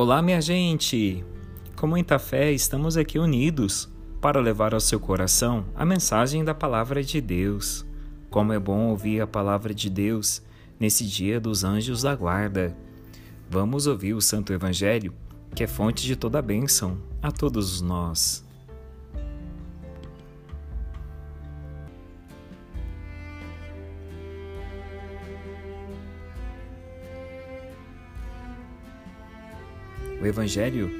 Olá, minha gente! Com muita fé, estamos aqui unidos para levar ao seu coração a mensagem da Palavra de Deus. Como é bom ouvir a Palavra de Deus nesse dia dos anjos da guarda. Vamos ouvir o Santo Evangelho, que é fonte de toda a bênção a todos nós. O evangelho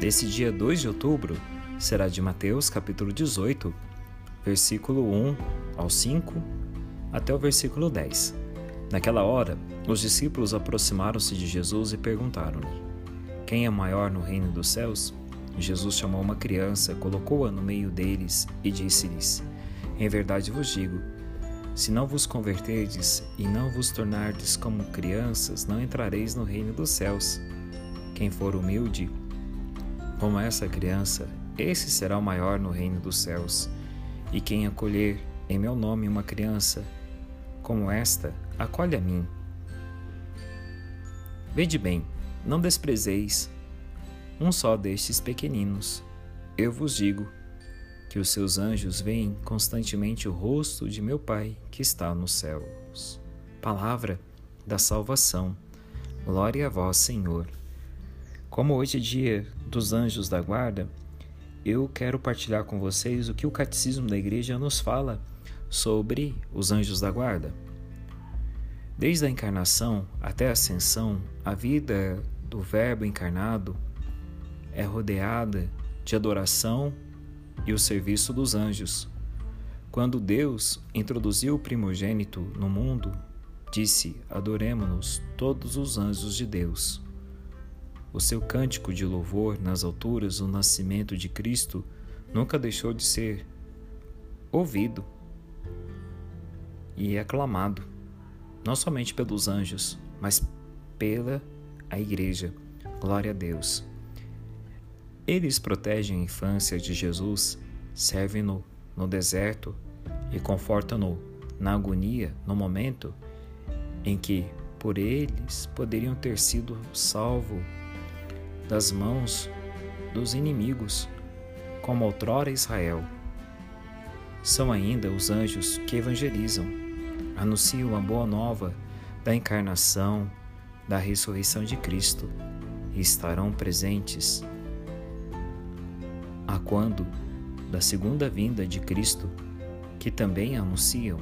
desse dia 2 de outubro será de Mateus, capítulo 18, versículo 1 ao 5 até o versículo 10. Naquela hora, os discípulos aproximaram-se de Jesus e perguntaram-lhe: Quem é maior no reino dos céus? Jesus chamou uma criança, colocou-a no meio deles e disse-lhes: Em verdade vos digo, se não vos converterdes e não vos tornardes como crianças, não entrareis no reino dos céus. Quem for humilde, como essa criança, esse será o maior no reino dos céus. E quem acolher em meu nome uma criança como esta, acolhe a mim. Vede bem, não desprezeis um só destes pequeninos. Eu vos digo que os seus anjos veem constantemente o rosto de meu Pai que está nos céus. Palavra da salvação. Glória a vós, Senhor. Como hoje é dia dos anjos da guarda, eu quero partilhar com vocês o que o Catecismo da Igreja nos fala sobre os anjos da guarda. Desde a encarnação até a ascensão, a vida do Verbo encarnado é rodeada de adoração e o serviço dos anjos. Quando Deus introduziu o primogênito no mundo, disse: Adoremos-nos todos os anjos de Deus. O seu cântico de louvor nas alturas do nascimento de Cristo nunca deixou de ser ouvido e aclamado, não somente pelos anjos, mas pela a igreja. Glória a Deus. Eles protegem a infância de Jesus, servem-no no deserto e confortam-no na agonia no momento em que por eles poderiam ter sido salvo das mãos dos inimigos, como outrora Israel. São ainda os anjos que evangelizam, anunciam a boa nova da encarnação, da ressurreição de Cristo e estarão presentes a quando da segunda vinda de Cristo, que também anunciam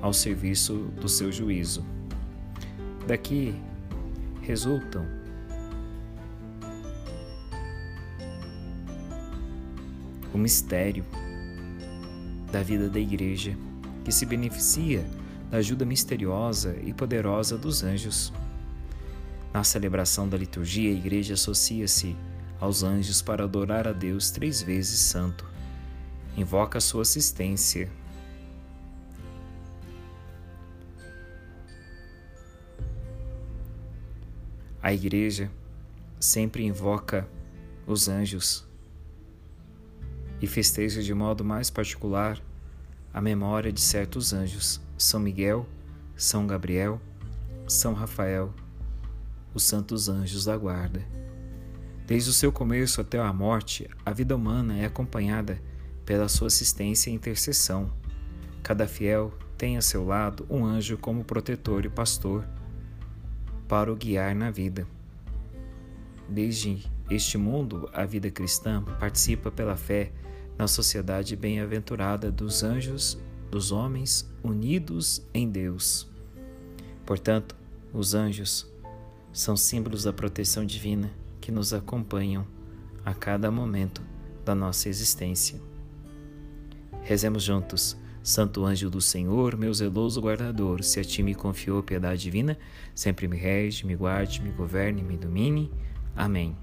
ao serviço do seu juízo. Daqui resultam o mistério da vida da Igreja, que se beneficia da ajuda misteriosa e poderosa dos anjos. Na celebração da liturgia, a Igreja associa-se aos anjos para adorar a Deus três vezes santo. Invoca sua assistência. A Igreja sempre invoca os anjos e festeja de modo mais particular a memória de certos anjos, São Miguel, São Gabriel, São Rafael, os santos anjos da guarda. Desde o seu começo até a morte, a vida humana é acompanhada pela sua assistência e intercessão. Cada fiel tem a seu lado um anjo como protetor e pastor para o guiar na vida. Desde este mundo, a vida cristã participa pela fé na sociedade bem-aventurada dos anjos, dos homens unidos em Deus. Portanto, os anjos são símbolos da proteção divina que nos acompanham a cada momento da nossa existência. Rezemos juntos. Santo anjo do Senhor, meu zeloso guardador, se a ti me confiou piedade divina, sempre me rege, me guarde, me governe, me domine. Amém.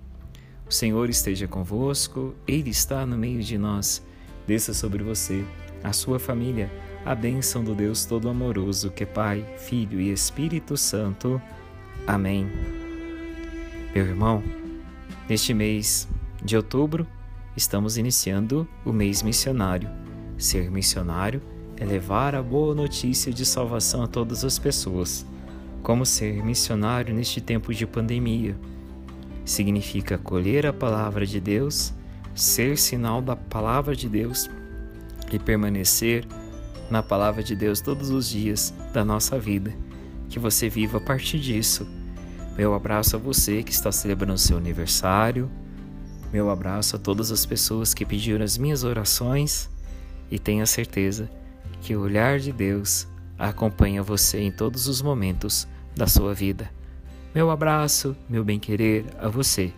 O Senhor esteja convosco, Ele está no meio de nós. Desça sobre você, a sua família, a bênção do Deus Todo-Amoroso, que é Pai, Filho e Espírito Santo. Amém. Meu irmão, neste mês de outubro, estamos iniciando o mês missionário. Ser missionário é levar a boa notícia de salvação a todas as pessoas. Como ser missionário neste tempo de pandemia? Significa acolher a palavra de Deus, ser sinal da palavra de Deus e permanecer na palavra de Deus todos os dias da nossa vida. Que você viva a partir disso. Meu abraço a você que está celebrando seu aniversário. Meu abraço a todas as pessoas que pediram as minhas orações e tenha certeza que o olhar de Deus acompanha você em todos os momentos da sua vida. Meu abraço, meu bem-querer a você